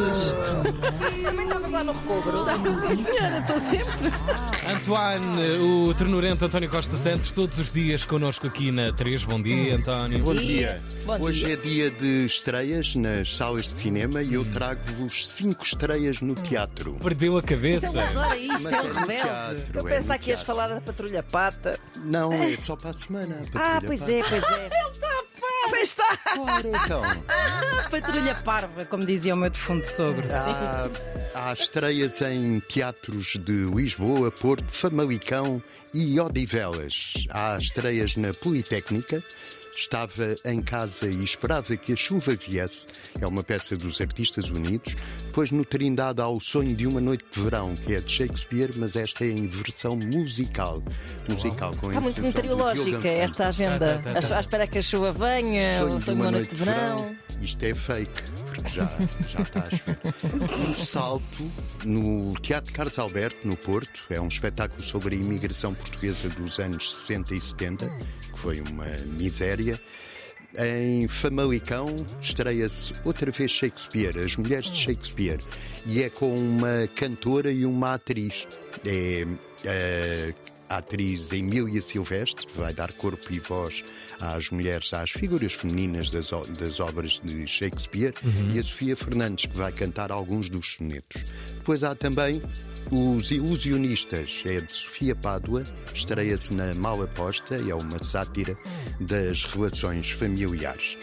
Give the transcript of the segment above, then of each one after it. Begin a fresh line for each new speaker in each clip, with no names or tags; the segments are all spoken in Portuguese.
doces.
Também estavas lá no recobro.
Sim, senhora, estou sempre.
Antoine, o ternurento António Costa Santos, todos os dias connosco aqui na 3. Bom dia, António.
Bom
dia.
dia.
Bom
Hoje
dia.
é dia de estreias nas salas de cinema e eu trago-vos cinco estreias no teatro.
Perdeu a cabeça.
Ele adora isto,
Mas
é
é
um
no
rebelde.
teatro.
Eu
é
pensar que ias falar da Patrulha Pata.
Não, é só para a semana. a
Ah, pois
Pata.
é, pois é. Está.
Claro, então.
Patrulha parva, como dizia o meu defunto sogro.
Há, há estreias em teatros de Lisboa, Porto, Famalicão e Odivelas. Há estreias na Politécnica. Estava em casa e esperava que a chuva viesse. É uma peça dos Artistas Unidos. Depois no Trindade há o Sonho de uma Noite de Verão, que é de Shakespeare, mas esta é em versão musical. Musical, com
Está muito meteorológica esta agenda.
Tá, tá, tá.
À espera que a chuva venha,
Sonho
o sonho de uma noite de verão.
Isto é fake, porque já, já está a chover. Um salto no Teatro Carlos Alberto, no Porto. É um espetáculo sobre a imigração portuguesa dos anos 60 e 70, que foi uma miséria. Em Famalicão estreia-se outra vez Shakespeare, As Mulheres de Shakespeare, e é com uma cantora e uma atriz. É a atriz Emília Silvestre, que vai dar corpo e voz às mulheres, às figuras femininas das, das obras de Shakespeare, e a Sofia Fernandes, que vai cantar alguns dos sonetos. Depois há também os Ilusionistas, é de Sofia Pádua, estreia-se na Mal Aposta, é uma sátira das relações familiares.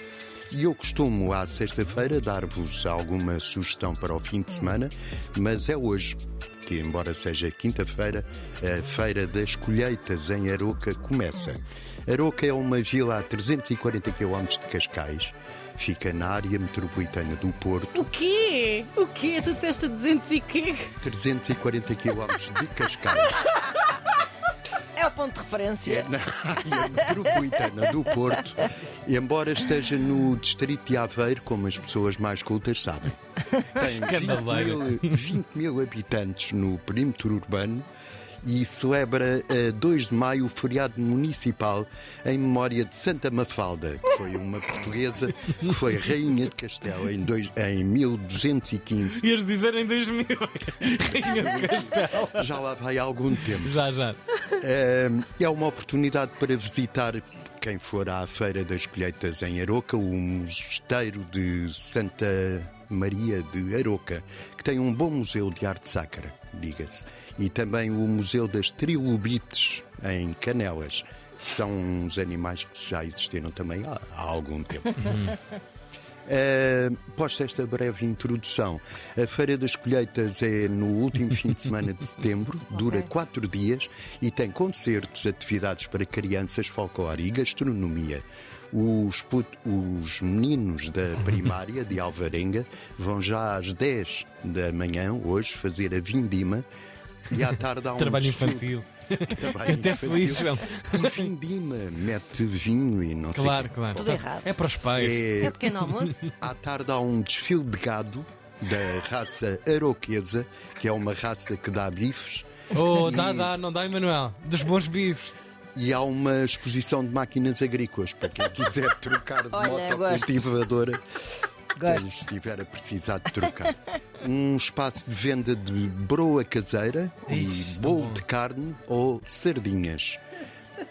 E eu costumo, à sexta-feira, dar-vos alguma sugestão para o fim de semana, mas é hoje, que embora seja quinta-feira, a Feira das Colheitas em Aroca começa. Aroca é uma vila a 340 km de Cascais, fica na área metropolitana do Porto,
O quê? O quê? Tu disseste 200 e quê?
340 km de Cascais.
É o ponto de referência.
na área metropolitana do Porto, embora esteja no distrito de Aveiro, como as pessoas mais cultas sabem. Tem 20
Escandaleira.
mil, 20 mil habitantes no perímetro urbano e celebra a 2 de maio o feriado municipal em memória de Santa Mafalda, que foi uma portuguesa que foi rainha de Castelo em, dois, em 1215.
Ias dizer em 2000. Rainha do Castelo.
Já lá vai há algum tempo.
Já, já.
É, uma oportunidade para visitar, quem for à Feira das Colheitas em Aroca, o Mosteiro de Santa Maria de Aroca, que tem um bom museu de arte sacra, diga-se, e também o Museu das Trilobites em Canelas. que São uns animais que já existiram também há, há algum tempo. Uh, posto esta breve introdução, a Feira das Colheitas é no último fim de semana de setembro, dura quatro dias e tem concertos, atividades para crianças, folclore e gastronomia. Os, put- os meninos da primária de Alvarenga vão já às 10 da manhã, hoje, fazer a vindima e à tarde há um
Trabalho
desfile-
infantil.
Trabalho
Até se
infantil.
lixam.
E vindima, mete vinho e não sei o quê.
Claro, claro.
Tudo errado.
É para os pais.
É,
É pequeno almoço?
à tarde há um desfile de gado da raça aroquesa, que é uma raça que dá bifes,
Oh,
E-
dá, dá, não dá, Emanuel. Dos bons bifes.
E há uma exposição de máquinas agrícolas para quem quiser trocar de
Olha,
motocultivadora. Quem
Gosto.
estiver a precisar de trocar. Um espaço de venda de broa caseira
Ixi,
e bolo de carne ou sardinhas.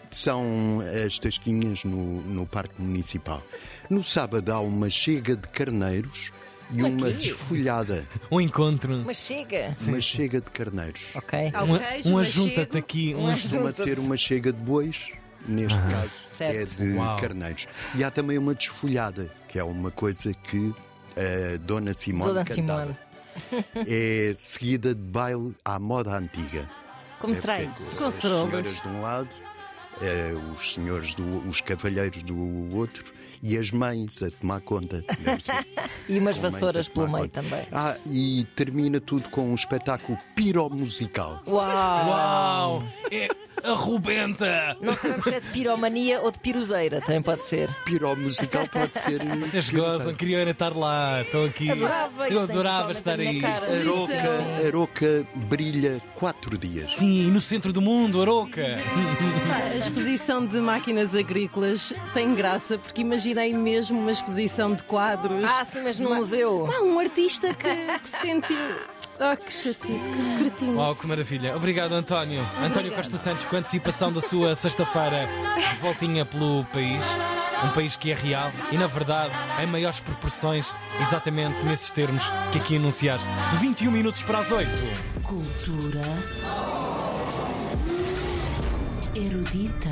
São as tasquinhas no, no Parque Municipal. No sábado há uma chega de carneiros e
Uma
uma desfolhada.
Um encontro.
Mas chega.
Uma chega de carneiros.
Ok.
Um,
queijo,
um
o
ajunta-te
machego.
aqui. Um
Um
Costuma ser uma chega de bois, neste caso
Certo.
é de
Uau.
carneiros. E há também uma desfolhada, que é uma coisa que a Dona Simone
Dona. Simone.
É seguida de baile à moda antiga.
Como
Deve
será
ser
isso?
com
Com
as
cerolas.
senhoras de um lado, eh, os senhores, do, os cavalheiros do outro e as mães a tomar conta.
E umas vassouras pelo meio também.
Ah, e termina tudo com um espetáculo piromusical.
Uau!
Uau! É, arrebenta.
Não sabemos se é de piromania ou de piruzeira, também pode ser.
Piró musical pode ser.
Vocês gozam, queriam estar lá, estão aqui.
Adorava,
Eu
isso
adorava estar aí.
cara.
Aroca, Aroca brilha quatro dias.
Sim, no centro do mundo, Aroca.
A exposição de máquinas agrícolas tem graça porque imaginei mesmo uma exposição de quadros.
Ah, sim, mas no museu.
Ah, um artista que, que sentiu. Ah, que chatice, que cretino.
Uau, que maravilha. Obrigado, António. António Costa Santos, com a antecipação da sua sexta-feira de voltinha pelo país. Um país que é real e, na verdade, em maiores proporções, exatamente nesses termos que aqui anunciaste. 21 minutos para as 8.
Cultura erudita.